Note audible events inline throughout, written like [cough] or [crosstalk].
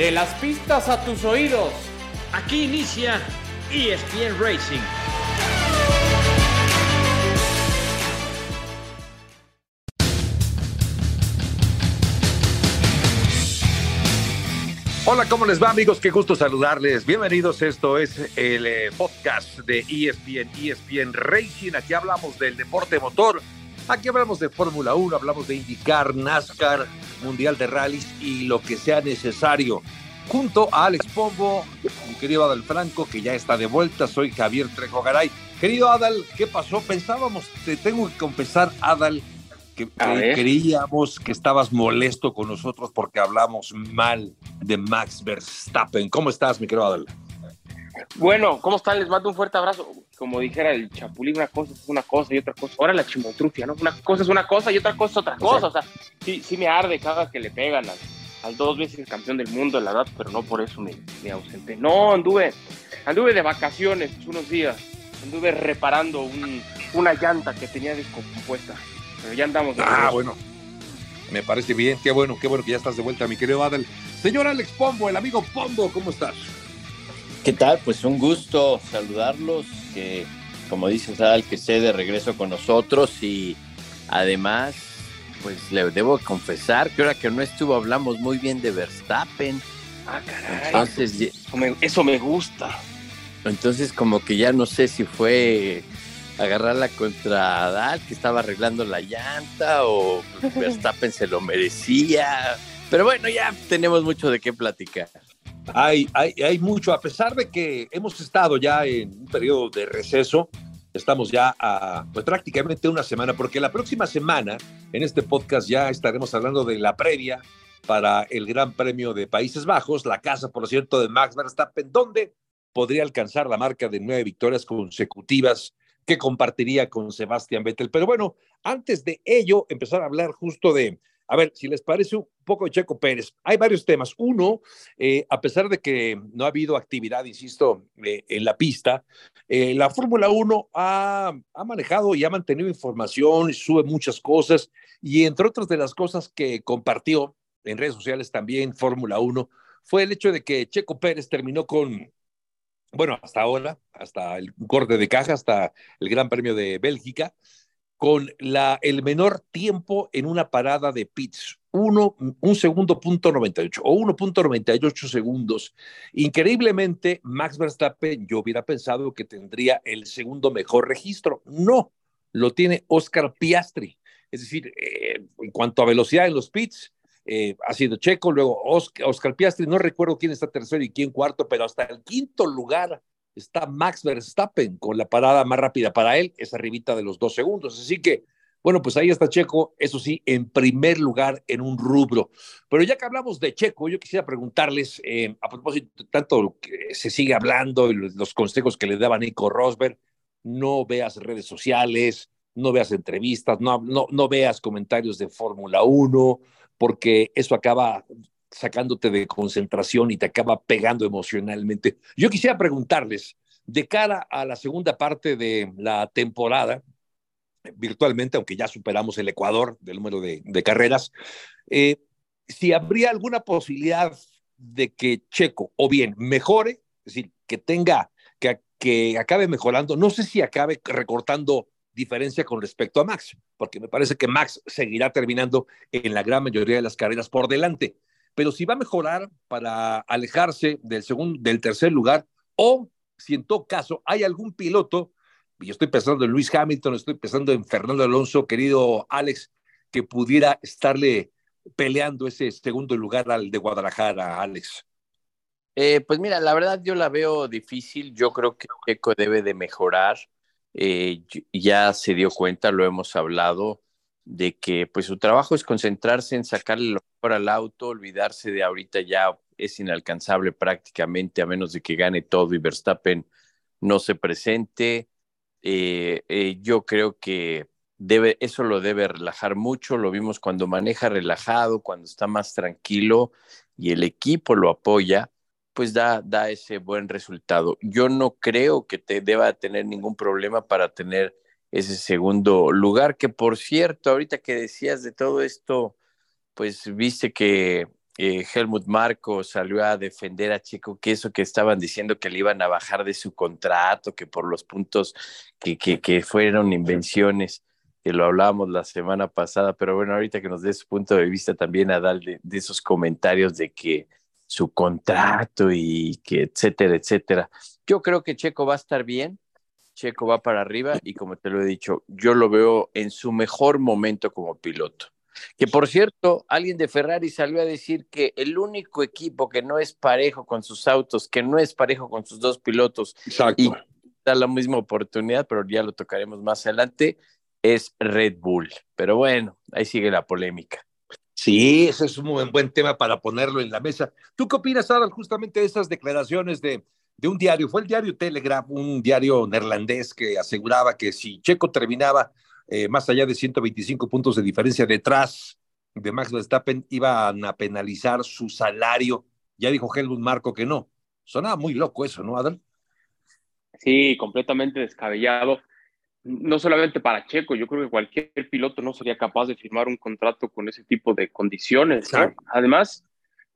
De las pistas a tus oídos. Aquí inicia ESPN Racing. Hola, ¿cómo les va amigos? Qué gusto saludarles. Bienvenidos, esto es el eh, podcast de ESPN, ESPN Racing. Aquí hablamos del deporte motor, aquí hablamos de Fórmula 1, hablamos de IndyCar, NASCAR, Mundial de Rallys y lo que sea necesario. Junto a Alex Pombo, mi querido Adal Franco, que ya está de vuelta, soy Javier Trejo Garay. Querido Adal, ¿qué pasó? Pensábamos, te tengo que confesar, Adal, que, que creíamos que estabas molesto con nosotros porque hablamos mal de Max Verstappen. ¿Cómo estás, mi querido Adal? Bueno, ¿cómo están? Les mando un fuerte abrazo. Como dijera el Chapulín, una cosa es una cosa y otra cosa. Ahora la chimotrufia, ¿no? Una cosa es una cosa y otra cosa es otra cosa. O sea, sí, sí me arde cada que le pegan al, al dos veces campeón del mundo de la edad, pero no por eso me, me, ausenté. No, anduve, anduve de vacaciones unos días. Anduve reparando un, una llanta que tenía descompuesta. Pero ya andamos. De ah, bueno. Me parece bien. Qué bueno, qué bueno que ya estás de vuelta, mi querido Adel. Señor Alex Pombo, el amigo Pombo, ¿cómo estás? ¿Qué tal? Pues un gusto saludarlos, que como dices, Adal, que esté de regreso con nosotros y además, pues le debo confesar que ahora que no estuvo hablamos muy bien de Verstappen. Ah, caray. Entonces, eso me, eso me gusta. Entonces como que ya no sé si fue agarrarla contra Adal, que estaba arreglando la llanta, o [laughs] Verstappen se lo merecía. Pero bueno, ya tenemos mucho de qué platicar. Hay, hay, hay mucho, a pesar de que hemos estado ya en un periodo de receso, estamos ya a pues, prácticamente una semana, porque la próxima semana en este podcast ya estaremos hablando de la previa para el Gran Premio de Países Bajos, la casa, por cierto, de Max Verstappen, donde podría alcanzar la marca de nueve victorias consecutivas que compartiría con Sebastián Vettel. Pero bueno, antes de ello, empezar a hablar justo de, a ver, si les parece un poco de Checo Pérez. Hay varios temas. Uno, eh, a pesar de que no ha habido actividad, insisto, eh, en la pista, eh, la Fórmula 1 ha, ha, manejado y ha mantenido información, sube muchas cosas, y entre otras de las cosas que compartió en redes sociales también Fórmula 1 fue el hecho de que Checo Pérez terminó con bueno, hasta ahora, hasta el corte de caja, hasta el Gran Premio de Bélgica, con la, el menor tiempo en una parada de pits, uno, un segundo punto 98 o 1.98 segundos. Increíblemente, Max Verstappen, yo hubiera pensado que tendría el segundo mejor registro. No, lo tiene Oscar Piastri. Es decir, eh, en cuanto a velocidad en los pits, eh, ha sido Checo, luego Oscar, Oscar, Piastri, no recuerdo quién está tercero y quién cuarto, pero hasta el quinto lugar está Max Verstappen con la parada más rápida para él, es arribita de los dos segundos. Así que, bueno, pues ahí está Checo, eso sí, en primer lugar en un rubro. Pero ya que hablamos de Checo, yo quisiera preguntarles, eh, a propósito, tanto se sigue hablando y los consejos que le daba Nico Rosberg, no veas redes sociales, no veas entrevistas, no, no, no veas comentarios de Fórmula 1, porque eso acaba sacándote de concentración y te acaba pegando emocionalmente. Yo quisiera preguntarles, de cara a la segunda parte de la temporada, virtualmente, aunque ya superamos el Ecuador del número de, de carreras, eh, si habría alguna posibilidad de que Checo o bien mejore, es decir, que tenga, que, que acabe mejorando, no sé si acabe recortando diferencia con respecto a Max, porque me parece que Max seguirá terminando en la gran mayoría de las carreras por delante. Pero si va a mejorar para alejarse del segundo, del tercer lugar, o si en todo caso hay algún piloto, y yo estoy pensando en Luis Hamilton, estoy pensando en Fernando Alonso, querido Alex, que pudiera estarle peleando ese segundo lugar al de Guadalajara, Alex. Eh, pues mira, la verdad yo la veo difícil. Yo creo que Checo debe de mejorar eh, ya se dio cuenta, lo hemos hablado, de que pues su trabajo es concentrarse en sacarle lo mejor al auto, olvidarse de ahorita ya es inalcanzable prácticamente a menos de que gane todo y Verstappen no se presente. Eh, eh, yo creo que debe, eso lo debe relajar mucho, lo vimos cuando maneja relajado, cuando está más tranquilo y el equipo lo apoya pues da, da ese buen resultado. Yo no creo que te deba tener ningún problema para tener ese segundo lugar, que por cierto, ahorita que decías de todo esto, pues viste que Helmut Marco salió a defender a Checo, que eso que estaban diciendo que le iban a bajar de su contrato, que por los puntos que, que, fueron invenciones, que lo hablábamos la semana pasada, pero bueno, ahorita que nos dé su punto de vista también, a de, de esos comentarios de que su contrato y que etcétera, etcétera. Yo creo que Checo va a estar bien, Checo va para arriba y como te lo he dicho, yo lo veo en su mejor momento como piloto. Que por cierto, alguien de Ferrari salió a decir que el único equipo que no es parejo con sus autos, que no es parejo con sus dos pilotos y da la misma oportunidad, pero ya lo tocaremos más adelante, es Red Bull. Pero bueno, ahí sigue la polémica. Sí, ese es un buen, tema para ponerlo en la mesa. ¿Tú qué opinas, Adal, justamente de esas declaraciones de, de un diario? Fue el diario Telegraph, un diario neerlandés que aseguraba que si Checo terminaba eh, más allá de 125 puntos de diferencia detrás de Max Verstappen, iban a penalizar su salario. Ya dijo Helmut Marco que no. Sonaba muy loco eso, ¿no, Adal? Sí, completamente descabellado. No solamente para Checo, yo creo que cualquier piloto no sería capaz de firmar un contrato con ese tipo de condiciones. Además,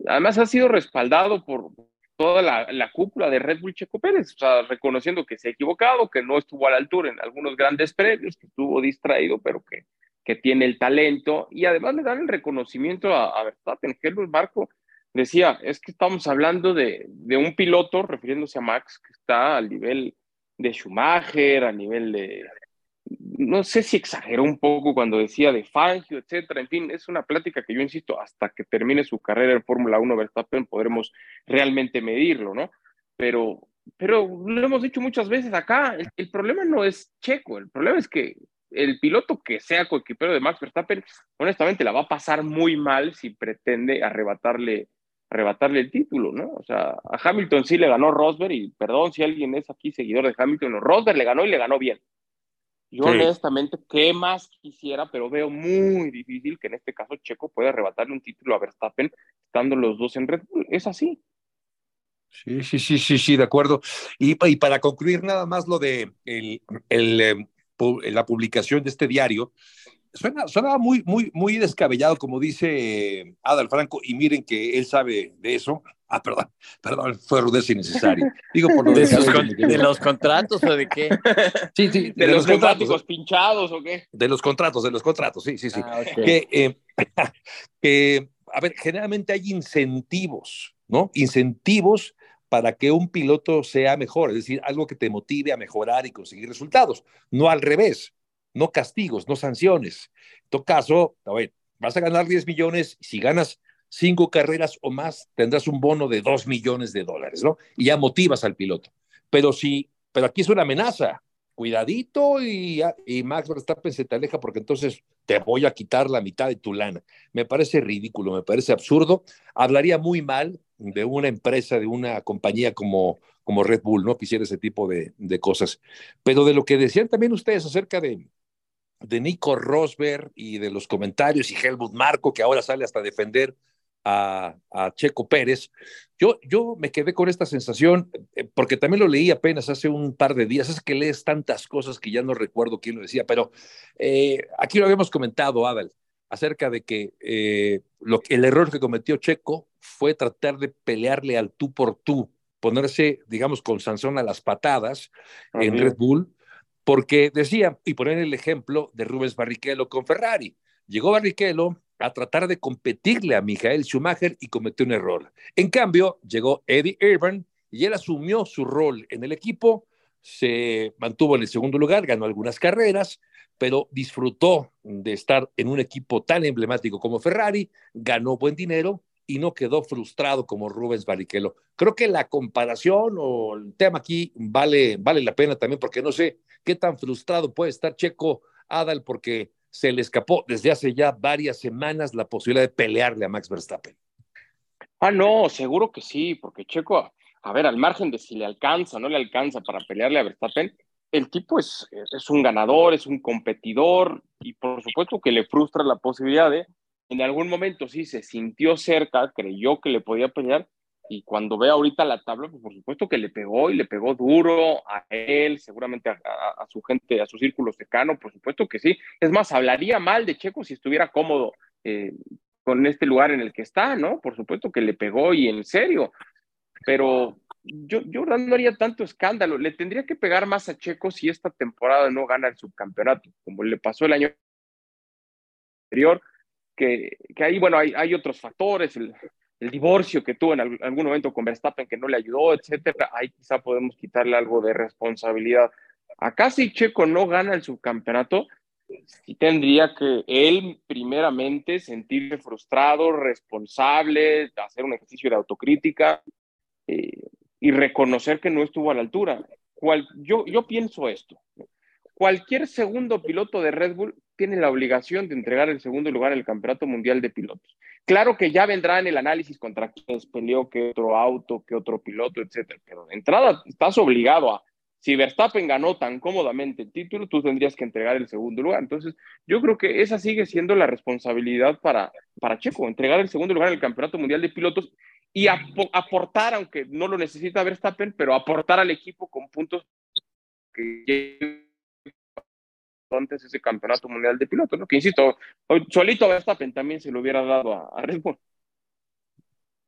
además ha sido respaldado por, toda la, cúpula de Red Bull Checo Pérez, o sea, reconociendo que se ha equivocado, que no estuvo a la altura en algunos grandes premios, que estuvo distraído, pero que, que tiene el talento, y además le dan el reconocimiento a, a Verstappen. Helmut Marco decía, es que estamos hablando de, de un piloto, refiriéndose a Max, que está al nivel de Schumacher, a nivel de, no sé si exageró un poco cuando decía de Fangio, etcétera. En fin, es una plática que yo insisto, hasta que termine su carrera en Fórmula 1 Verstappen podremos realmente medirlo, ¿no? Pero, pero lo hemos dicho muchas veces acá, el, problema no es Checo, el problema es que el piloto que sea coequipero de Max Verstappen, honestamente la va a pasar muy mal si pretende arrebatarle arrebatarle el título, ¿no? O sea, a Hamilton sí le ganó Rosberg y perdón si alguien es aquí seguidor de Hamilton, Rosberg le ganó y le ganó bien. Yo honestamente, ¿qué más quisiera? Pero veo muy difícil que en este caso Checo pueda arrebatarle un título a Verstappen estando los dos en Red Bull. Es así. Sí, sí, sí, sí, sí, de acuerdo. Y, y para concluir nada más lo de el, el, em, la publicación de este diario, suena, suena muy, muy, muy descabellado, como dice Adal Franco, y miren que él sabe de eso, Ah, perdón, perdón, fue rudeza innecesaria. Digo por lo de, de, los contratos o de qué? [laughs] Sí, sí, de, los, contratos pinchados o qué? De los contratos, de los contratos, sí, sí, sí. Ah, eh, [laughs] que, a ver, generalmente hay incentivos, ¿no? Incentivos para que un piloto sea mejor, es decir, algo que te motive a mejorar y conseguir resultados, no al revés, no castigos, no sanciones. En todo caso, a vas a ganar 10 millones, si ganas cinco carreras o más, tendrás un bono de dos millones de dólares, ¿no? Y ya motivas al piloto. Pero sí, pero aquí es una amenaza. Cuidadito y, y Max Verstappen se te aleja porque entonces te voy a quitar la mitad de tu lana. Me parece ridículo, me parece absurdo. Hablaría muy mal de una empresa, de una compañía como, como Red Bull, ¿no? Que hiciera ese tipo de cosas. Pero de lo que decían también ustedes acerca de, de Nico Rosberg y de los comentarios y Helmut Marco, que ahora sale hasta defender a, Checo Pérez, yo, yo me quedé con esta sensación, eh, porque también lo leí apenas hace un par de días, es que lees tantas cosas que ya no recuerdo quién lo decía, pero eh, aquí lo habíamos comentado, Adal, acerca de que eh, lo, el error que cometió Checo fue tratar de pelearle al tú por tú, ponerse, digamos, con Sansón a las patadas en Red Bull, porque decía, y poner el ejemplo de Rubens Barrichello con Ferrari. Llegó Barrichello, a tratar de competirle a Michael Schumacher y cometió un error. En cambio, llegó Eddie Irvine y él asumió su rol en el equipo, se mantuvo en el segundo lugar, ganó algunas carreras, pero disfrutó de estar en un equipo tan emblemático como Ferrari, ganó buen dinero y no quedó frustrado como Rubens Barrichello. Creo que la comparación o el tema aquí vale, vale la pena también porque no sé qué tan frustrado puede estar Checo Adal porque se le escapó desde hace ya varias semanas la posibilidad de pelearle a Max Verstappen. Ah, no, seguro que sí, porque Checo, a ver, al margen de si le alcanza o no le alcanza para pelearle a Verstappen, el tipo es, es un ganador, es un competidor y por supuesto que le frustra la posibilidad de, en algún momento sí se sintió cerca, creyó que le podía pelear, y cuando ve ahorita la tabla, pues por supuesto que le pegó y le pegó duro a él, seguramente a, su gente, a su círculo cercano, por supuesto que sí. Es más, hablaría mal de Checo si estuviera cómodo eh, con este lugar en el que está, ¿no? Por supuesto que le pegó y en serio, pero yo, yo no haría tanto escándalo. Le tendría que pegar más a Checo si esta temporada no gana el subcampeonato, como le pasó el año anterior, que, que ahí, bueno, hay, hay otros factores, el, el, divorcio que tuvo en algún momento con Verstappen que no le ayudó, etcétera. Ahí quizá podemos quitarle algo de responsabilidad. Acá si Checo no gana el subcampeonato, sí tendría que él primeramente sentirse frustrado, responsable, hacer un ejercicio de autocrítica. Eh, y reconocer que no estuvo a la altura. Cual, yo, yo pienso esto. Cualquier segundo piloto de Red Bull tiene la obligación de entregar el segundo lugar en el Campeonato Mundial de Pilotos. Claro que ya vendrá en el análisis contra peleó, qué otro auto, qué otro piloto, etcétera. Pero de entrada estás obligado a, si Verstappen ganó tan cómodamente el título, tú tendrías que entregar el segundo lugar. Entonces, yo creo que esa sigue siendo la responsabilidad para, para Checo, entregar el segundo lugar en el Campeonato Mundial de Pilotos y aportar, aunque no lo necesita Verstappen, pero aportar al equipo con puntos que antes ese campeonato mundial de pilotos, ¿no? Que insisto, solito Verstappen también se lo hubiera dado a, Red Bull.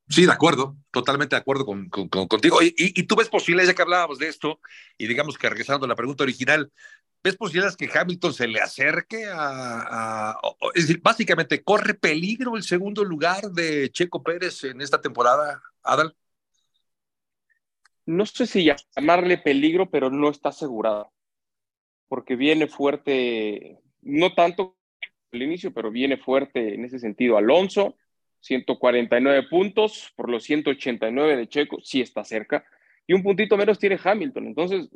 Sí, de acuerdo, totalmente de acuerdo con, contigo. Y, y, tú ves posibilidades, ya que hablábamos de esto, y digamos que regresando a la pregunta original, ¿Ves posibilidades que Hamilton se le acerque a, Es decir, básicamente, ¿corre peligro el segundo lugar de Checo Pérez en esta temporada, Adal? No sé si llamarle peligro, pero no está asegurado. Porque viene fuerte, no tanto al inicio, pero viene fuerte en ese sentido. Alonso, 149 puntos por los 189 de Checo, sí está cerca. Y un puntito menos tiene Hamilton. Entonces,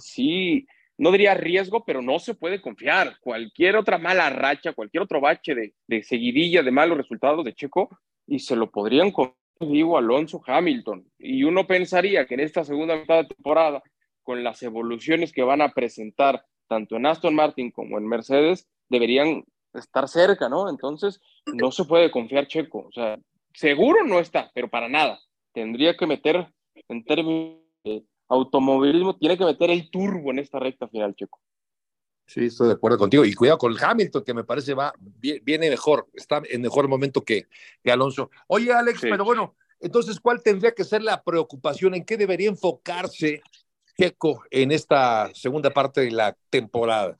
sí no diría riesgo, pero no se puede confiar. Cualquier otra mala racha, cualquier otro bache de, de seguidilla de malos resultados de Checo, y se lo podrían digo Alonso Hamilton. Y uno pensaría que en esta segunda mitad de temporada, con las evoluciones que van a presentar tanto en Aston Martin como en Mercedes, deberían estar cerca, ¿no? Entonces, no se puede confiar Checo. O sea, seguro no está, pero para nada. Tendría que meter en términos de automovilismo tiene que meter el turbo en esta recta final, Checo. Sí, estoy de acuerdo contigo. Y cuidado con el Hamilton, que me parece va, viene mejor, está en mejor momento que, que Alonso. Oye, Alex, pero bueno, entonces, ¿cuál tendría que ser la preocupación? ¿En qué debería enfocarse Checo en esta segunda parte de la temporada?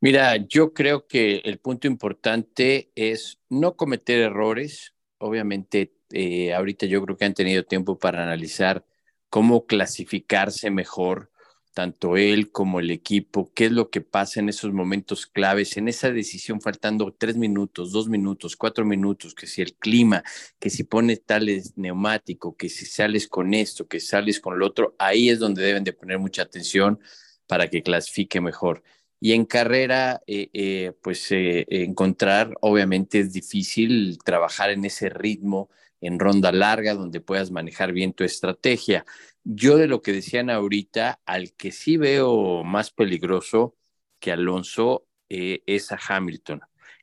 Mira, yo creo que el punto importante es no cometer errores. Obviamente, eh, ahorita yo creo que han tenido tiempo para analizar cómo clasificarse mejor, tanto él como el equipo, qué es lo que pasa en esos momentos claves, en esa decisión faltando tres minutos, dos minutos, cuatro minutos, que si el clima, que si pones tales neumático, que si sales con esto, que sales con lo otro, ahí es donde deben de poner mucha atención para que clasifique mejor. Y en carrera, eh, eh, pues eh, encontrar, obviamente es difícil trabajar en ese ritmo, en ronda larga donde puedas manejar bien tu estrategia. Yo de lo que decían ahorita, al que sí veo más peligroso que Alonso eh, es a Hamilton.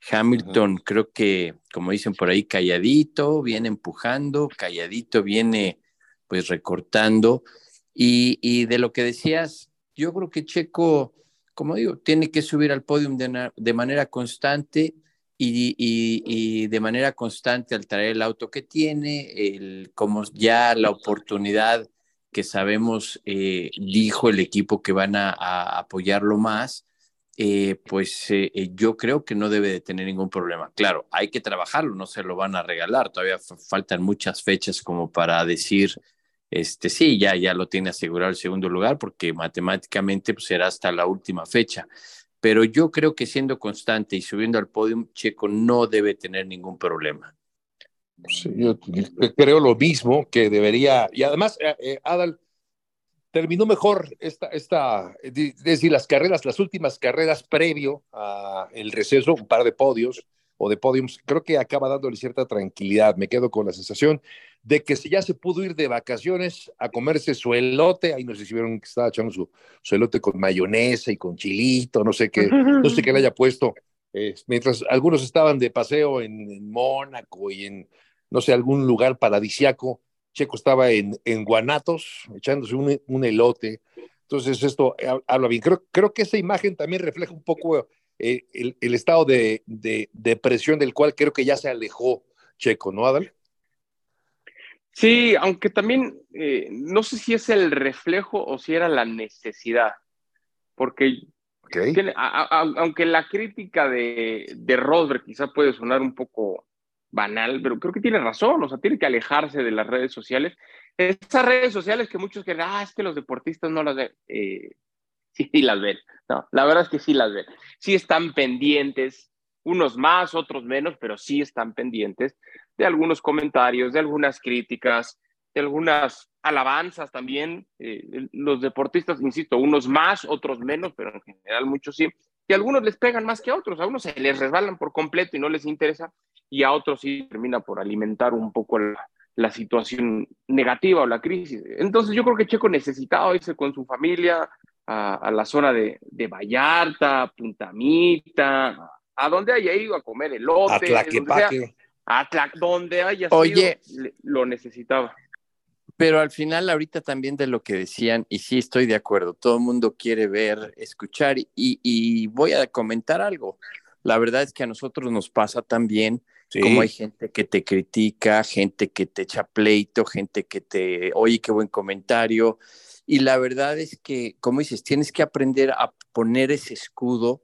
Hamilton creo que, como dicen por ahí, calladito, viene empujando, calladito viene pues recortando. Y, y de lo que decías, yo creo que Checo, como digo, tiene que subir al podio de, de manera constante y, de manera constante al traer el auto que tiene, el, como ya la oportunidad que sabemos eh, dijo el equipo que van a, apoyarlo más, eh, pues eh, yo creo que no debe de tener ningún problema. Claro, hay que trabajarlo, no se lo van a regalar, todavía faltan muchas fechas como para decir, este sí, ya, ya lo tiene asegurado el segundo lugar, porque matemáticamente pues, será hasta la última fecha pero yo creo que siendo constante y subiendo al podio, Checo no debe tener ningún problema. Sí, yo creo lo mismo que debería, y además, eh, eh, Adal terminó mejor esta, esta, es decir, las carreras, las últimas carreras previo al receso, un par de podios o de podiums, creo que acaba dándole cierta tranquilidad. Me quedo con la sensación de que si ya se pudo ir de vacaciones a comerse su elote, ahí no sé si vieron que estaba echando su, su elote con mayonesa y con chilito, no sé qué, no sé qué le haya puesto, eh, mientras algunos estaban de paseo en, Mónaco y en, no sé, algún lugar paradisiaco, Checo estaba en, en Guanatos echándose un, un elote, entonces esto habla bien. Creo, creo que esa imagen también refleja un poco eh, el, estado de, de, presión del cual creo que ya se alejó Checo, ¿no, Adal? Sí, aunque también eh, no sé si es el reflejo o si era la necesidad, porque aunque la crítica de, de Rosberg quizá puede sonar un poco banal, pero creo que tiene razón, o sea, tiene que alejarse de las redes sociales. Esas redes sociales que muchos creen, ah, es que los deportistas no las ven. Eh, [laughs] sí, las ven, no, la verdad es que sí las ven. Sí están pendientes, unos más, otros menos, pero sí están pendientes de algunos comentarios, de algunas críticas, de algunas alabanzas también. Eh, los deportistas, insisto, unos más, otros menos, pero en general muchos sí. Y algunos les pegan más que a otros, a unos se les resbalan por completo y no les interesa, y a otros sí termina por alimentar un poco la, situación negativa o la crisis. Entonces yo creo que Checo necesitaba irse con su familia a, la zona de, de Vallarta, Puntamita, a donde haya ido a comer elote. A donde haya Oye, lo necesitaba. Pero al final, ahorita también de lo que decían, y sí estoy de acuerdo, todo el mundo quiere ver, escuchar, y, voy a comentar algo. La verdad es que a nosotros nos pasa también, como hay gente que te critica, gente que te echa pleito, gente que te, oye, qué buen comentario. Y la verdad es que, como dices, tienes que aprender a poner ese escudo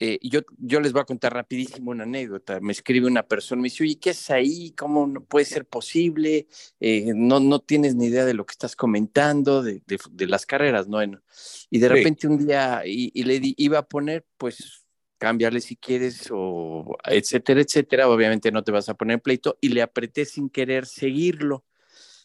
eh, yo, yo les voy a contar rapidísimo una anécdota. Me escribe una persona, me dice, oye, ¿qué es ahí? ¿Cómo no puede ser posible? Eh, no, no tienes ni idea de lo que estás comentando, de, de, las carreras, ¿no? Y de repente un día, y, le iba a poner, pues, cámbiale si quieres, o etcétera, etcétera. Obviamente no te vas a poner pleito, y le apreté sin querer seguirlo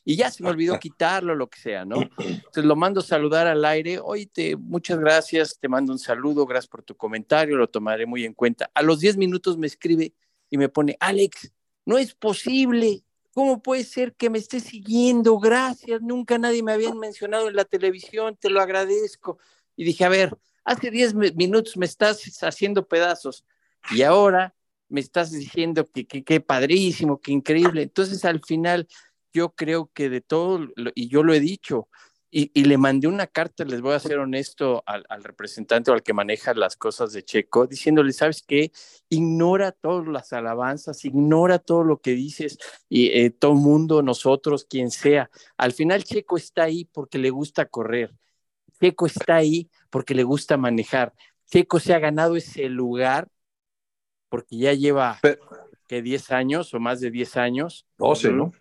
y ya se me olvidó [laughs] quitarlo, lo que sea, ¿no? Entonces lo mando a saludar al aire, oye, te, muchas gracias, te mando un saludo, gracias por tu comentario, lo tomaré muy en cuenta. A los 10 minutos me escribe y me pone, Alex, no es posible, ¿cómo puede ser que me estés siguiendo? Gracias, nunca nadie me había mencionado en la televisión, te lo agradezco. Y dije, a ver, hace 10 minutos me estás haciendo pedazos y ahora me estás diciendo que qué padrísimo, que increíble. Entonces al final yo creo que de todo, y yo lo he dicho, y, le mandé una carta, les voy a ser honesto, al, representante o al que maneja las cosas de Checo, diciéndole, ¿sabes qué? Ignora todas las alabanzas, ignora todo lo que dices, y eh, todo mundo, nosotros, quien sea. Al final Checo está ahí porque le gusta correr. Checo está ahí porque le gusta manejar. Checo se ha ganado ese lugar porque ya lleva, que 10 años o más de 10 años. 12, ¿no?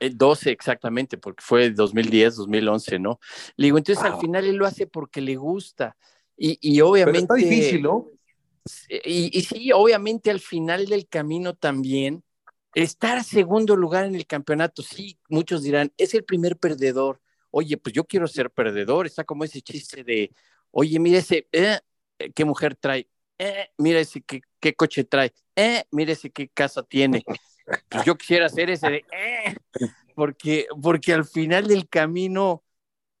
12 eh, exactamente, porque fue 2010, 2011, ¿no? Le digo, entonces al final él lo hace porque le gusta. Y, y obviamente... Pero está difícil, ¿no? Y, y, sí, obviamente al final del camino también, estar a segundo lugar en el campeonato, sí, muchos dirán, es el primer perdedor. Oye, pues yo quiero ser perdedor, está como ese chiste de, oye, mira ese, eh, qué mujer trae, eh, mira ese, qué, qué coche trae, eh, mira ese, qué casa tiene. Pues yo quisiera hacer ese de, eh", porque, porque al final del camino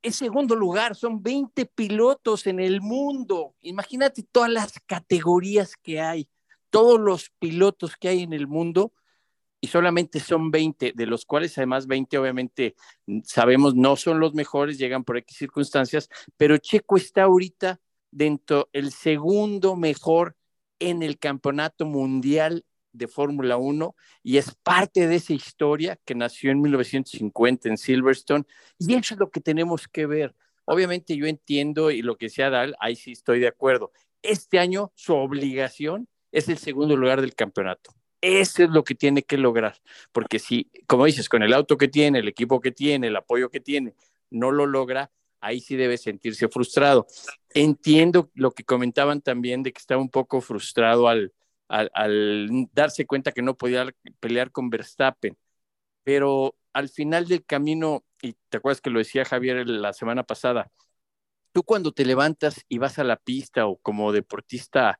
es segundo lugar, son 20 pilotos en el mundo. Imagínate todas las categorías que hay, todos los pilotos que hay en el mundo y solamente son 20, de los cuales además 20 obviamente sabemos no son los mejores, llegan por X circunstancias, pero Checo está ahorita dentro el segundo mejor en el campeonato mundial de Fórmula 1 y es parte de esa historia que nació en 1950 en Silverstone y eso es lo que tenemos que ver. Obviamente yo entiendo y lo que sea Dal, ahí sí estoy de acuerdo. Este año su obligación es el segundo lugar del campeonato. Eso es lo que tiene que lograr, porque si, como dices, con el auto que tiene, el equipo que tiene, el apoyo que tiene, no lo logra, ahí sí debe sentirse frustrado. Entiendo lo que comentaban también de que estaba un poco frustrado al, al, darse cuenta que no podía pelear con Verstappen. Pero al final del camino, y te acuerdas que lo decía Javier la semana pasada, tú cuando te levantas y vas a la pista o como deportista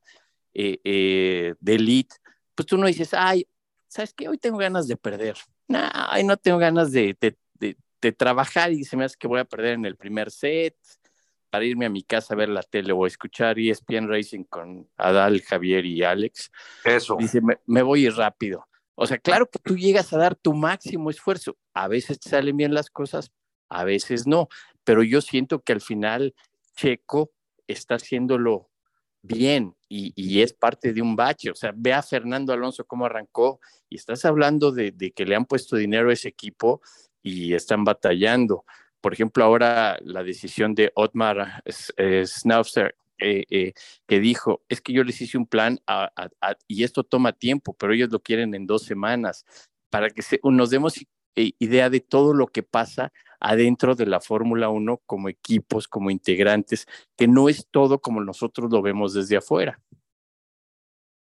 eh, eh, de elite, pues tú no dices, ay, ¿sabes qué? Hoy tengo ganas de perder. No, no tengo ganas de, de, de trabajar y se me hace que voy a perder en el primer set para irme a mi casa a ver la tele o escuchar ESPN Racing con Adal, Javier y Alex. Eso. Dice, me, voy rápido. O sea, claro que tú llegas a dar tu máximo esfuerzo. A veces te salen bien las cosas, a veces no. Pero yo siento que al final Checo está haciéndolo bien. Y, es parte de un bache. O sea, ve a Fernando Alonso cómo arrancó y estás hablando de, que le han puesto dinero a ese equipo y están batallando. Por ejemplo, ahora la decisión de Otmar Schnauzer, eh, eh, que dijo, es que yo les hice un plan y esto toma tiempo, pero ellos lo quieren en dos semanas, para que nos demos eh, idea de todo lo que pasa adentro de la Fórmula 1 como equipos, como integrantes, que no es todo como nosotros lo vemos desde afuera.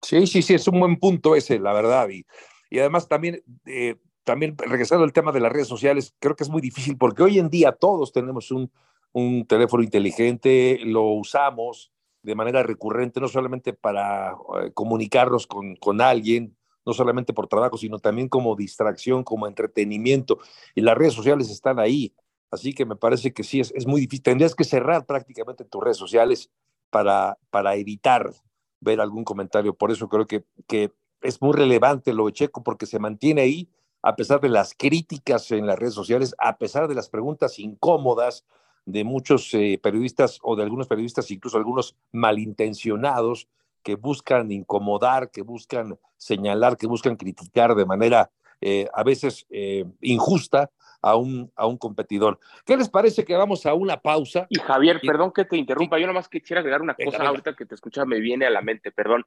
Sí, sí, sí, es un buen punto ese, la verdad. Y, y además también, eh, también regresando al tema de las redes sociales, creo que es muy difícil porque hoy en día todos tenemos un, un teléfono inteligente, lo usamos de manera recurrente, no solamente para eh, comunicarnos con, con alguien, no solamente por trabajo, sino también como distracción, como entretenimiento. Y las redes sociales están ahí. Así que me parece que sí, es, es muy difícil. Tendrías que cerrar prácticamente tus redes sociales para, para evitar ver algún comentario. Por eso creo que, que es muy relevante lo de Checo, porque se mantiene ahí a pesar de las críticas en las redes sociales, a pesar de las preguntas incómodas de muchos eh, periodistas o de algunos periodistas, incluso algunos malintencionados, que buscan incomodar, que buscan señalar, que buscan criticar de manera eh, a veces eh, injusta a un, a un competidor. ¿Qué les parece que vamos a una pausa? Y Javier, perdón que te interrumpa, yo nomás quisiera agregar una cosa ahorita que te escucha, me viene a la mente, perdón.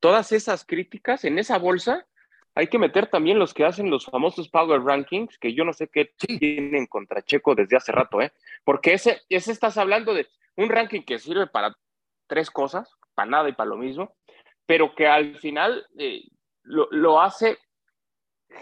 Todas esas críticas en esa bolsa hay que meter también los que hacen los famosos Power Rankings, que yo no sé qué tienen contra Checo desde hace rato, ¿eh? Porque ese, ese estás hablando de un ranking que sirve para tres cosas, para nada y para lo mismo, pero que al final eh, lo, hace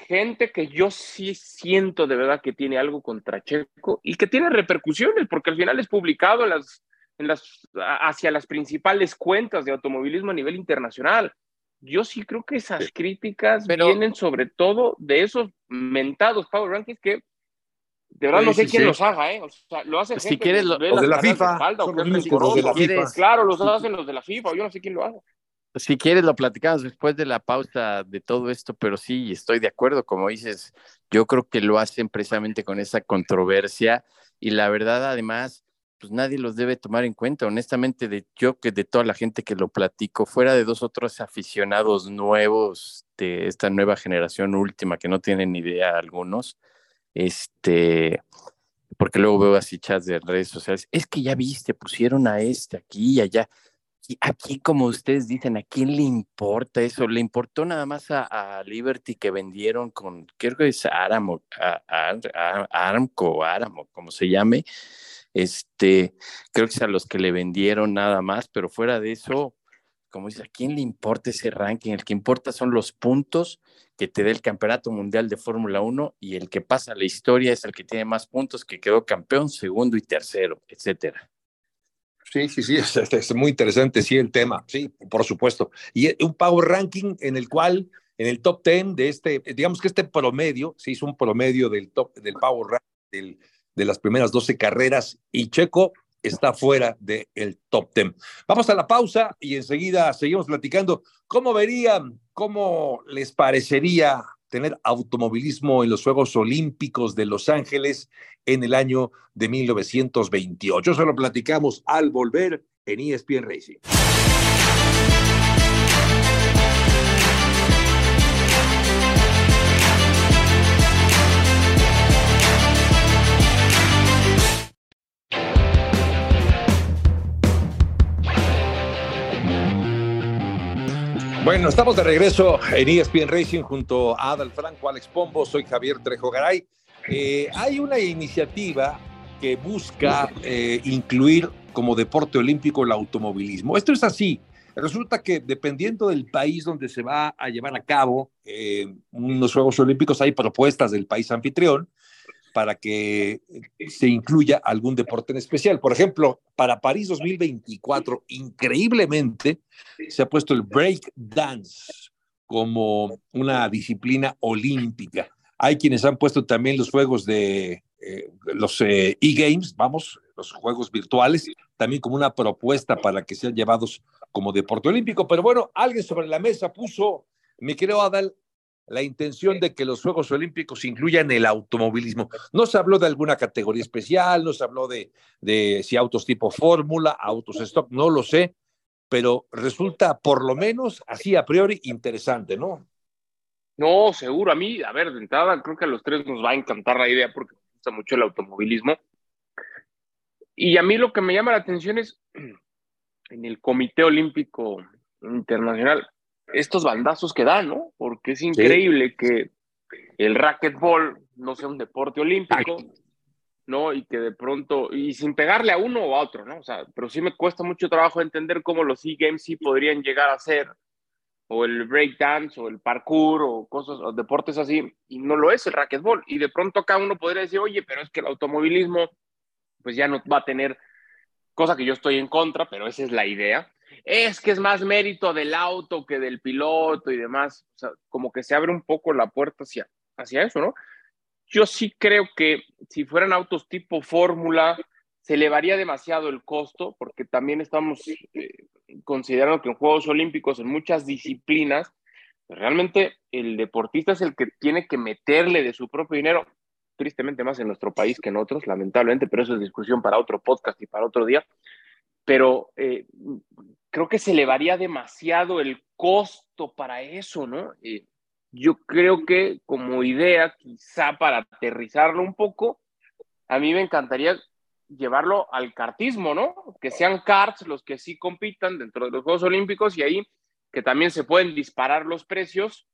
gente que yo sí siento de verdad que tiene algo contra Checo y que tiene repercusiones, porque al final es publicado en las, en las, hacia las principales cuentas de automovilismo a nivel internacional. Yo sí creo que esas críticas vienen sobre todo de esos mentados Power Rankings que de verdad no sé quién los haga, ¿eh? O sea, lo hace si quieres, los de la FIFA. Claro, los hacen los de la FIFA, yo no sé quién lo hace. Si quieres, lo platicamos después de la pausa de todo esto, pero sí, estoy de acuerdo, como dices, yo creo que lo hacen precisamente con esa controversia y la verdad, además, pues nadie los debe tomar en cuenta. Honestamente, de, yo que de toda la gente que lo platico, fuera de dos otros aficionados nuevos de esta nueva generación última que no tienen ni idea algunos, este, porque luego veo así chats de redes sociales, es que ya viste, pusieron a este aquí y allá. Y aquí, como ustedes dicen, ¿a quién le importa eso? Le importó nada más a, Liberty que vendieron con, creo que es Aramo, Aramco, Aramo, como se llame. Este, creo que es a los que le vendieron nada más, pero fuera de eso, como dice, ¿a quién le importa ese ranking? El que importa son los puntos que te dé el Campeonato Mundial de Fórmula 1 y el que pasa la historia es el que tiene más puntos, que quedó campeón, segundo y tercero, etcétera. Sí, sí, sí, [laughs] es, muy interesante, sí, el tema, sí, por supuesto. Y un Power Ranking en el cual, en el top 10 de este, digamos que este promedio, se hizo un promedio del top, del Power Ranking de las primeras 12 carreras y Checo está fuera del top 10. Vamos a la pausa y enseguida seguimos platicando. ¿Cómo verían, cómo les parecería tener automovilismo en los Juegos Olímpicos de Los Ángeles en el año de 1928? Eso lo platicamos al volver en ESPN Racing. Bueno, estamos de regreso en ESPN Racing junto a Adal Franco, Alex Pombo, soy Javier Trejo Garay. Eh, hay una iniciativa que busca eh, incluir como deporte olímpico el automovilismo. Esto es así. Resulta que dependiendo del país donde se va a llevar a cabo eh, unos Juegos Olímpicos, hay propuestas del país anfitrión para que se incluya algún deporte en especial. Por ejemplo, para París 2024, increíblemente, se ha puesto el break dance como una disciplina olímpica. Hay quienes han puesto también los juegos de eh, los eh, e-games, vamos, los juegos virtuales, también como una propuesta para que sean llevados como deporte olímpico. Pero bueno, alguien sobre la mesa puso, me creo, Adal, la intención de que los Juegos Olímpicos incluyan el automovilismo. No se habló de alguna categoría especial, no se habló de, de si autos tipo fórmula, autos stock, no lo sé, pero resulta por lo menos así a priori interesante, ¿no? No, seguro. A mí, a ver, de entrada, creo que a los tres nos va a encantar la idea porque me gusta mucho el automovilismo. Y a mí lo que me llama la atención es [clears throat] en el Comité Olímpico Internacional, estos bandazos que dan, ¿no? Porque es increíble que el racquetball no sea un deporte olímpico, ¿no? Y que de pronto, y sin pegarle a uno o a otro, ¿no? O sea, pero sí me cuesta mucho trabajo entender cómo los e-games sí podrían llegar a ser, o el breakdance, o el parkour, o cosas, o deportes así, y no lo es el racquetball. Y de pronto acá uno podría decir, oye, pero es que el automovilismo, pues ya no va a tener, cosa que yo estoy en contra, pero esa es la idea. Es que es más mérito del auto que del piloto y demás. O sea, como que se abre un poco la puerta hacia, hacia eso, ¿no? Yo sí creo que si fueran autos tipo fórmula, se elevaría demasiado el costo, porque también estamos eh, considerando que en Juegos Olímpicos, en muchas disciplinas, pues realmente el deportista es el que tiene que meterle de su propio dinero, tristemente más en nuestro país que en otros, lamentablemente, pero eso es discusión para otro podcast y para otro día. Pero eh, creo que se elevaría demasiado el costo para eso, ¿no? Eh, yo creo que como idea, quizá para aterrizarlo un poco, a mí me encantaría llevarlo al cartismo, ¿no? Que sean karts los que sí compitan dentro de los Juegos Olímpicos y ahí que también se pueden disparar los precios,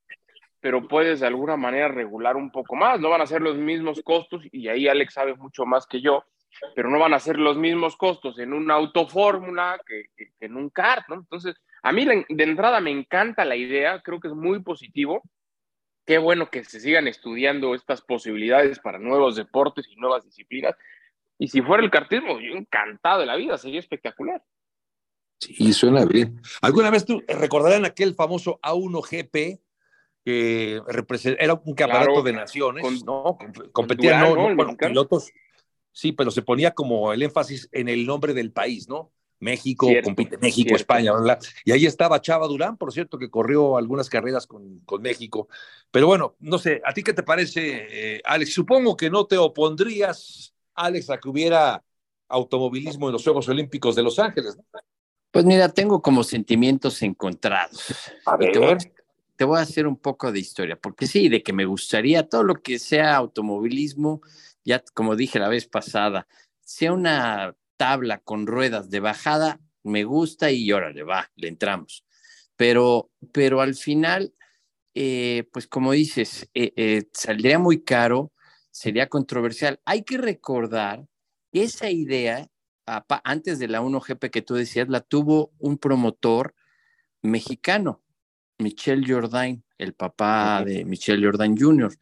pero puedes de alguna manera regular un poco más. No van a ser los mismos costos y ahí Alex sabe mucho más que yo, pero no van a ser los mismos costos en una autofórmula que, que en un kart, ¿no? Entonces, a mí de entrada me encanta la idea, creo que es muy positivo qué bueno que se sigan estudiando estas posibilidades para nuevos deportes y nuevas disciplinas. Y si fuera el cartismo, yo encantado de la vida, sería espectacular. Sí, suena bien. ¿Alguna vez tú recordarán aquel famoso A1GP que era un campeonato de naciones, ¿no? Competían no, pilotos. Sí, pero se ponía como el énfasis en el nombre del país, ¿no? México, compite México, España, y ahí estaba Chava Durán, por cierto, que corrió algunas carreras con, con México. Pero bueno, no sé, ¿a ti qué te parece, eh, Alex? Supongo que no te opondrías, Alex, a que hubiera automovilismo en los Juegos Olímpicos de Los Ángeles. Pues mira, tengo como sentimientos encontrados. A ver. Te voy, a, hacer un poco de historia, porque sí, de que me gustaría todo lo que sea automovilismo, ya como dije la vez pasada, sea una tabla con ruedas de bajada, me gusta y órale, va, le entramos. Pero, pero al final, eh, pues como dices, eh, eh, saldría muy caro, sería controversial. Hay que recordar que esa idea, antes de la 1GP que tú decías, la tuvo un promotor mexicano, Michel Jordain, el papá de Michel Jordain Jr.,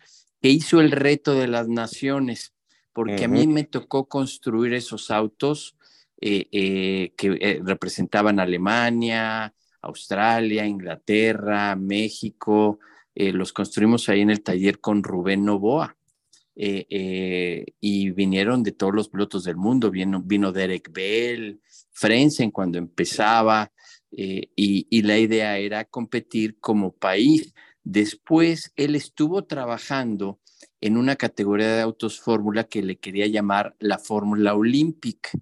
que hizo el reto de las naciones porque a mí me tocó construir esos autos eh, eh, que eh, representaban Alemania, Australia, Inglaterra, México. los construimos ahí en el taller con Rubén Novoa. y vinieron de todos los pilotos del mundo. Vino, vino Derek Bell, Frenzen cuando empezaba, y, y la idea era competir como país. Después él estuvo trabajando en una categoría de autos fórmula que le quería llamar la Fórmula Olympic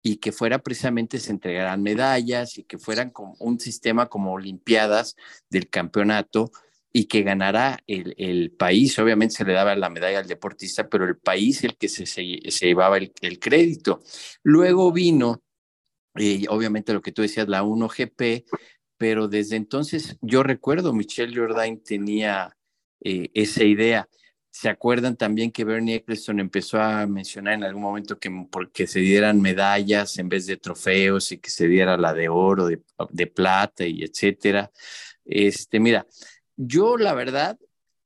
y que fuera precisamente se entregaran medallas y que fueran como un sistema como Olimpiadas del campeonato y que ganara el, país. Obviamente se le daba la medalla al deportista, pero el país el que se, se, llevaba el, crédito. Luego vino, eh, obviamente lo que tú decías, la 1GP, pero desde entonces yo recuerdo, Michelle Jordain tenía eh, esa idea. ¿Se acuerdan también que Bernie Eccleston empezó a mencionar en algún momento que porque se dieran medallas en vez de trofeos y que se diera la de oro, de, plata y etcétera? Este, mira, yo la verdad,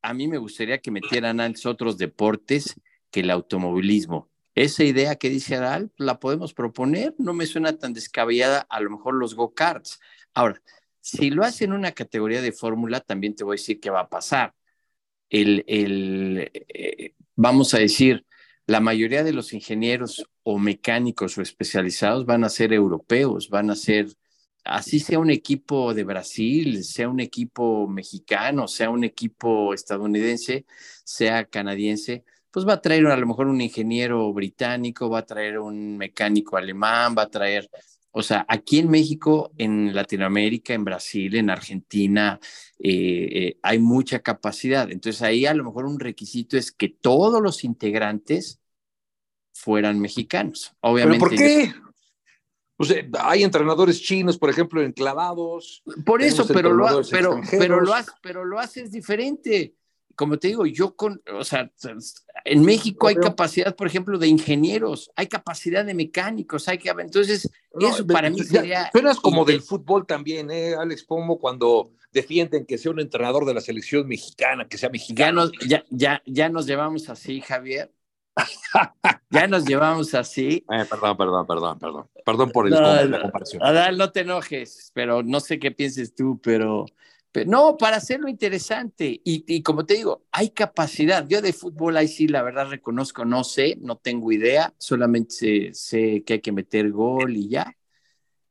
a mí me gustaría que metieran a otros deportes que el automovilismo. Esa idea que dice Aral, la podemos proponer, no me suena tan descabellada, a lo mejor los go-karts. Ahora, si lo hacen una categoría de fórmula, también te voy a decir qué va a pasar. El, eh, vamos a decir, la mayoría de los ingenieros o mecánicos o especializados van a ser europeos, van a ser, así sea un equipo de Brasil, sea un equipo mexicano, sea un equipo estadounidense, sea canadiense, pues va a traer a lo mejor un ingeniero británico, va a traer un mecánico alemán, va a traer O sea, aquí en México, en Latinoamérica, en Brasil, en Argentina, eh, eh, hay mucha capacidad. Entonces ahí a lo mejor un requisito es que todos los integrantes fueran mexicanos. Obviamente. ¿Pero por qué? O sea, hay entrenadores chinos, por ejemplo, enclavados. Por eso, pero lo, pero, pero, lo, pero lo haces diferente como te digo, yo con, o sea, en México hay capacidad, por ejemplo, de ingenieros, hay capacidad de mecánicos, hay que, entonces, eso para mí sería... Suenas como del fútbol también, ¿eh, Alex Pomo, cuando defienden que sea un entrenador de la selección mexicana, que sea mexicano. Ya nos, ya, ya, nos llevamos así, Javier. ya nos llevamos así. Eh, perdón, perdón, perdón, perdón. Perdón por el, la comparación. Adal, no te enojes, pero no sé qué pienses tú, pero no, para hacerlo interesante. Y, como te digo, hay capacidad. Yo de fútbol ahí sí, la verdad reconozco, no sé, no tengo idea, solamente sé, que hay que meter gol y ya.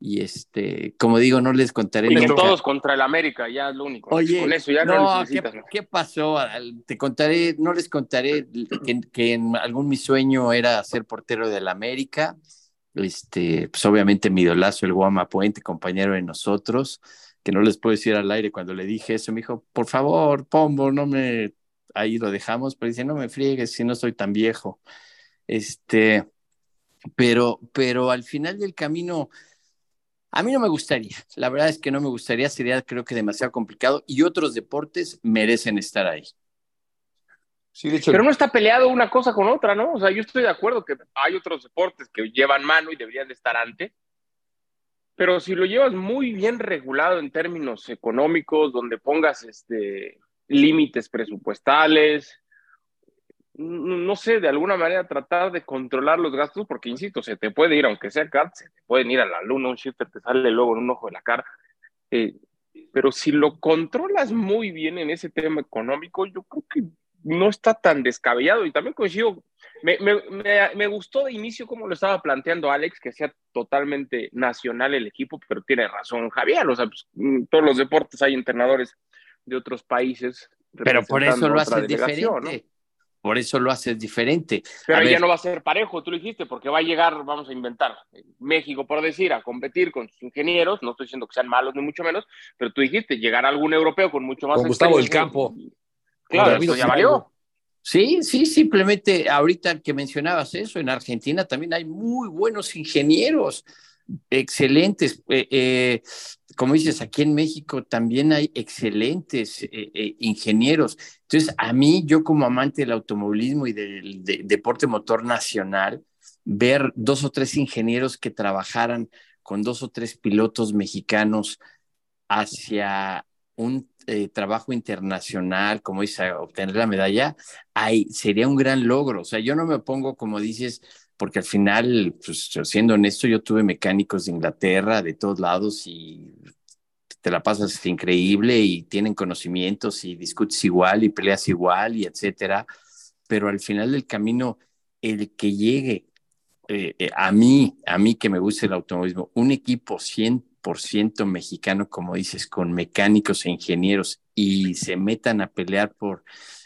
Y este, como digo, no les contaré. Y todos contra el América, ya es lo único. Oye, con eso ya no, ¿qué, pasó? Te contaré, no les contaré que, que en algún mi sueño era ser portero del América. Este, pues obviamente mi idolazo, el Guama Puente, compañero de nosotros que no les puedo decir al aire cuando le dije eso, me dijo, por favor, Pombo, no me, ahí lo dejamos, pero dice, no me friegues si no soy tan viejo. Este, pero, pero al final del camino, a mí no me gustaría, la verdad es que no me gustaría, sería creo que demasiado complicado y otros deportes merecen estar ahí. Sí, de hecho, pero no está peleado una cosa con otra, ¿no? O sea, yo estoy de acuerdo que hay otros deportes que llevan mano y deberían de estar antes, pero si lo llevas muy bien regulado en términos económicos, donde pongas este, límites presupuestales, no sé, de alguna manera tratar de controlar los gastos, porque insisto, se te puede ir, aunque sea CAD, se te pueden ir a la luna, un shifter te sale luego en un ojo de la cara. Eh, pero si lo controlas muy bien en ese tema económico, yo creo que no está tan descabellado. Y también coincido me, me, me, gustó de inicio como lo estaba planteando Alex, que sea totalmente nacional el equipo, pero tiene razón Javier, o sea, pues, en todos los deportes hay entrenadores de otros países. Pero por eso lo haces diferente. Por eso lo haces diferente. Pero ya no va a ser parejo, tú lo dijiste, porque va a llegar, vamos a inventar, México, por decir, a competir con sus ingenieros, no estoy diciendo que sean malos ni mucho menos, pero tú dijiste, llegar a algún europeo con mucho más... Con Gustavo del Campo. Claro, eso ya valió. Sí, sí, simplemente ahorita que mencionabas eso, en Argentina también hay muy buenos ingenieros, excelentes. Eh, eh, como dices, aquí en México también hay excelentes eh, ingenieros. Entonces, a mí, yo como amante del automovilismo y del deporte motor nacional, ver dos o tres ingenieros que trabajaran con dos o tres pilotos mexicanos hacia un eh, trabajo internacional, como dice, obtener la medalla, ahí sería un gran logro. O sea, yo no me pongo, como dices, porque al final, pues siendo honesto, yo tuve mecánicos de Inglaterra, de todos lados, y te la pasas increíble y tienen conocimientos y discutes igual y peleas igual y etcétera. Pero al final del camino, el que llegue eh, eh, a mí, a mí que me gusta el automovilismo, un equipo 100 ciento mexicano, como dices, con mecánicos e ingenieros y se metan a pelear por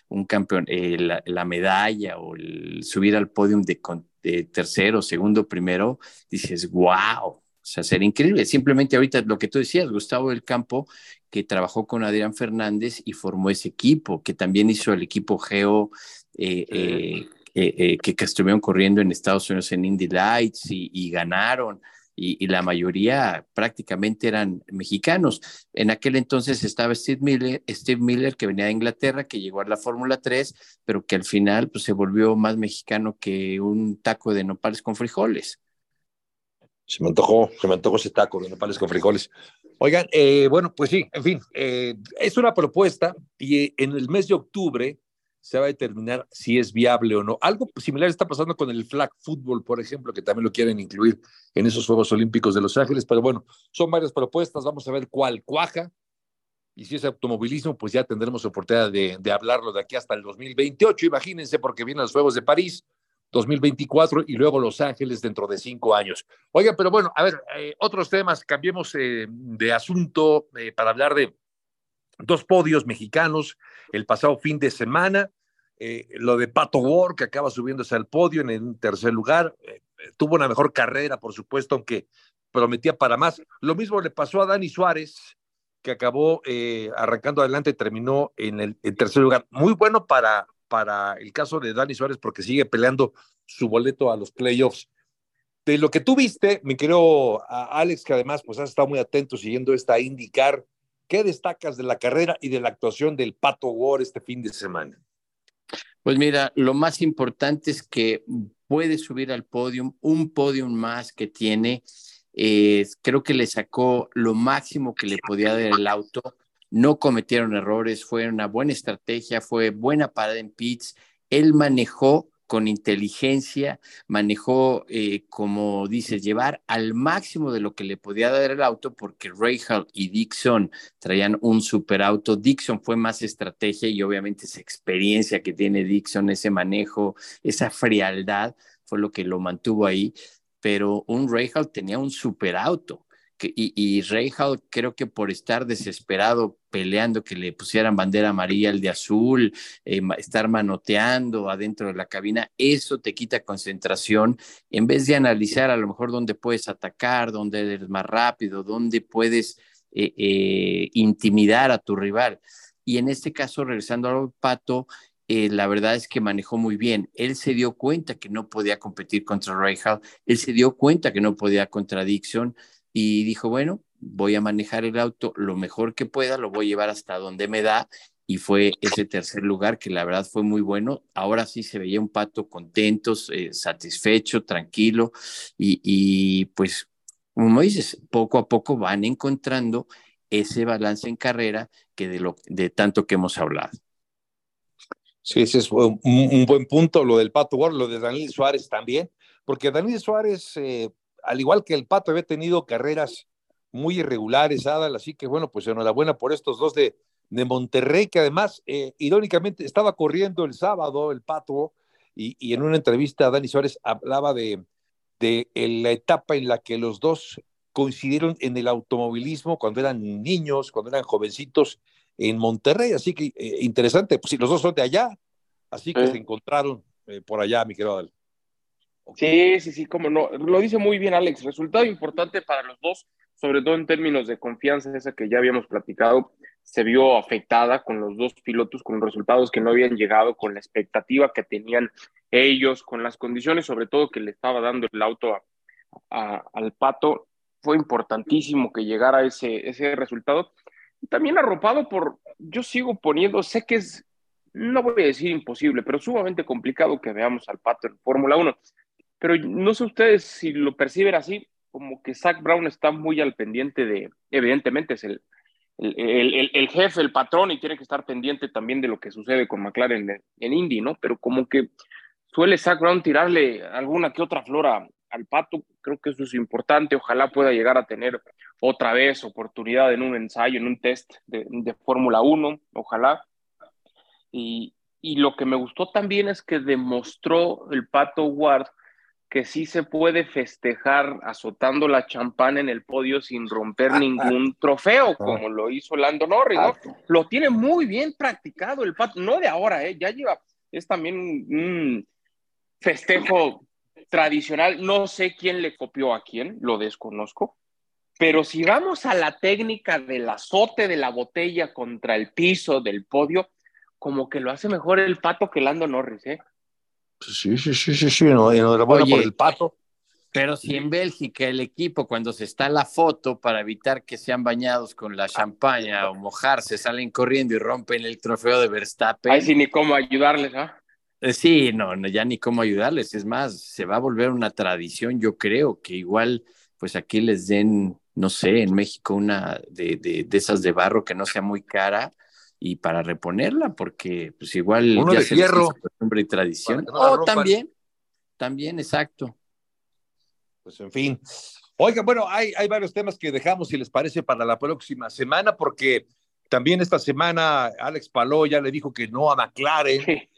un campeón, eh, la, medalla o el subir al podio de, de, tercero, segundo, primero, dices, wow, o sea, sería increíble. Simplemente ahorita lo que tú decías, Gustavo del Campo, que trabajó con Adrián Fernández y formó ese equipo, que también hizo el equipo Geo, eh, eh, que, estuvieron corriendo en Estados Unidos en Indy Lights y ganaron y, la mayoría prácticamente eran mexicanos. En aquel entonces estaba Steve Miller, Steve Miller, que venía de Inglaterra, que llegó a la Fórmula 3, pero que al final pues, se volvió más mexicano que un taco de nopales con frijoles. Se me antojó, se me antojó ese taco de nopales con frijoles. Oigan, eh, bueno, pues sí, en fin, eh, es una propuesta y en el mes de octubre se va a determinar si es viable o no. Algo similar está pasando con el flag football, por ejemplo, que también lo quieren incluir en esos Juegos Olímpicos de Los Ángeles, pero bueno, son varias propuestas, vamos a ver cuál cuaja. Y si es automovilismo, pues ya tendremos oportunidad de, de hablarlo de aquí hasta el 2028, imagínense, porque vienen los Juegos de París, 2024 y luego Los Ángeles dentro de cinco años. Oiga, pero bueno, a ver, eh, otros temas, cambiemos eh, de asunto eh, para hablar de dos podios mexicanos el pasado fin de semana. Eh, lo de Pato Ward, que acaba subiéndose al podio en el tercer lugar, eh, tuvo una mejor carrera, por supuesto, aunque prometía para más. Lo mismo le pasó a Dani Suárez, que acabó eh, arrancando adelante y terminó en el tercer lugar. Muy bueno para, para el caso de Dani Suárez porque sigue peleando su boleto a los playoffs. De lo que tú viste, mi querido Alex, que además pues has estado muy atento siguiendo esta indicar, ¿qué destacas de la carrera y de la actuación del Pato War este fin de semana? Pues mira, lo más importante es que puede subir al podium, un podium más que tiene. Creo que le sacó lo máximo que le podía dar el auto. No cometieron errores, fue una buena estrategia, fue buena parada en pits. Él manejó con inteligencia, manejó, eh, como dices, llevar al máximo de lo que le podía dar el auto, porque Rahal y Dixon traían un super auto. Dixon fue más estrategia y obviamente esa experiencia que tiene Dixon, ese manejo, esa frialdad, fue lo que lo mantuvo ahí. Pero un Rahal tenía un super y, y creo que por estar desesperado peleando que le pusieran bandera amarilla al de azul, eh, estar manoteando adentro de la cabina, eso te quita concentración en vez de analizar a lo mejor dónde puedes atacar, dónde eres más rápido, dónde puedes eh, eh, intimidar a tu rival. Y en este caso, regresando al Pato, la verdad es que manejó muy bien. Él se dio cuenta que no podía competir contra Rahal, él se dio cuenta que no podía contra Dixon y dijo, bueno, voy a manejar el auto lo mejor que pueda, lo voy a llevar hasta donde me da y fue ese tercer lugar que la verdad fue muy bueno. Ahora sí se veía un pato contento, eh, satisfecho, tranquilo y, pues, como dices, poco a poco van encontrando ese balance en carrera que de, lo, de tanto que hemos hablado. Sí, ese es un, buen punto, lo del Pato World, lo de Daniel Suárez también, porque Daniel Suárez, eh, al igual que el Pato, había tenido carreras muy irregulares, Adal, así que bueno, pues enhorabuena por estos dos de, de Monterrey, que además, eh, irónicamente, estaba corriendo el sábado el Pato, y, y, en una entrevista Dani Suárez hablaba de, de la etapa en la que los dos coincidieron en el automovilismo cuando eran niños, cuando eran jovencitos en Monterrey, así que eh, interesante, pues sí, los dos son de allá, así que se encontraron eh, por allá, mi querido Adal. Sí, sí, sí, como no. Lo dice muy bien Alex. Resultado importante para los dos, sobre todo en términos de confianza, esa que ya habíamos platicado, se vio afectada con los dos pilotos, con resultados que no habían llegado, con la expectativa que tenían ellos, con las condiciones, sobre todo que le estaba dando el auto al pato. Fue importantísimo que llegara ese, ese resultado. También arropado por, yo sigo poniendo, sé que es, no voy a decir imposible, pero sumamente complicado que veamos al pato en Fórmula 1 pero no sé ustedes si lo perciben así, como que Zach Brown está muy al pendiente de, evidentemente es el, el, el, jefe, el patrón, y tiene que estar pendiente también de lo que sucede con McLaren en, Indy, ¿no? Pero como que suele Zach Brown tirarle alguna que otra flora al pato, creo que eso es importante, ojalá pueda llegar a tener otra vez oportunidad en un ensayo, en un test de, de Fórmula 1, ojalá. Y, y lo que me gustó también es que demostró el pato Ward que sí se puede festejar azotando la champán en el podio sin romper [laughs] ningún trofeo, como lo hizo Lando Norris, ¿no? Lo tiene muy bien practicado el pato, no de ahora, ¿eh? ya lleva, es también un festejo tradicional, no sé quién le copió a quién, lo desconozco, pero si vamos a la técnica del azote de la botella contra el piso del podio, como que lo hace mejor el pato que Lando Norris, ¿eh? Sí, sí, sí, sí, sí, no, enhorabuena por el pato. Pero si en Bélgica el equipo, cuando se está la foto para evitar que sean bañados con la champaña o mojarse, salen corriendo y rompen el trofeo de Verstappen. Ahí sí, ni cómo ayudarles, ¿ah? Sí, no, ya ni cómo ayudarles. Es más, se va a volver una tradición, yo creo, que igual, pues aquí les den, no sé, en México una de, de, de esas de barro que no sea muy cara y para reponerla, porque pues igual Uno ya de se hierro, costumbre y tradición. oh, también, también, exacto. Pues en fin. Oiga, bueno, hay, hay varios temas que dejamos, si les parece, para la próxima semana, porque también esta semana Alex Paló ya le dijo que no a McLaren.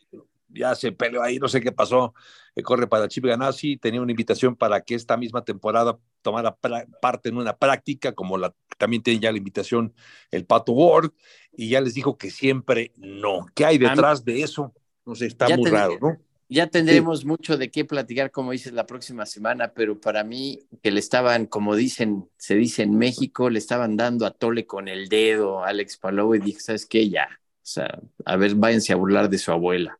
Ya se peleó ahí, no sé qué pasó. Eh, corre para Chip Ganassi. Tenía una invitación para que esta misma temporada tomara parte en una práctica, como la, también tiene ya la invitación el Pato Ward y ya les dijo que siempre no. ¿Qué hay detrás de eso? No sé, está muy raro, ¿no? ya tendremos mucho de qué platicar, como dices, la próxima semana, pero para mí que le estaban, como dicen, se dice en México, le estaban dando a tole con el dedo a Alex Palou y dije, ¿sabes qué? Ya, o sea, a ver, váyanse a burlar de su abuela.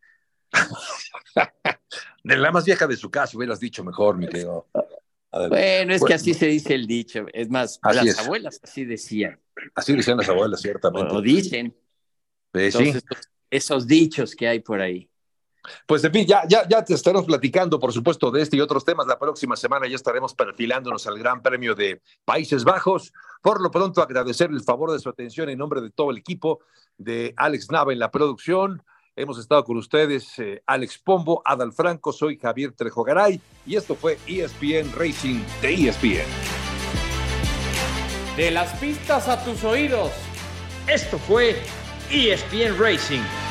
[laughs] de la más vieja de su casa, hubieras dicho mejor, mi querido. Bueno, es que así se dice el dicho. Es más, las abuelas así decían. Así decían las abuelas, ciertamente. O, dicen. esos dichos que hay por ahí. Pues en fin, ya, ya, ya te estaremos platicando, por supuesto, de este y otros temas. La próxima semana ya estaremos perfilándonos al Gran Premio de Países Bajos. Por lo pronto, agradecer el favor de su atención en nombre de todo el equipo de Alex Nava en la producción. Hemos estado con ustedes, eh, Alex Pombo, Adal Franco, soy Javier Trejogaray y esto fue ESPN Racing de ESPN. De las pistas a tus oídos. Esto fue ESPN Racing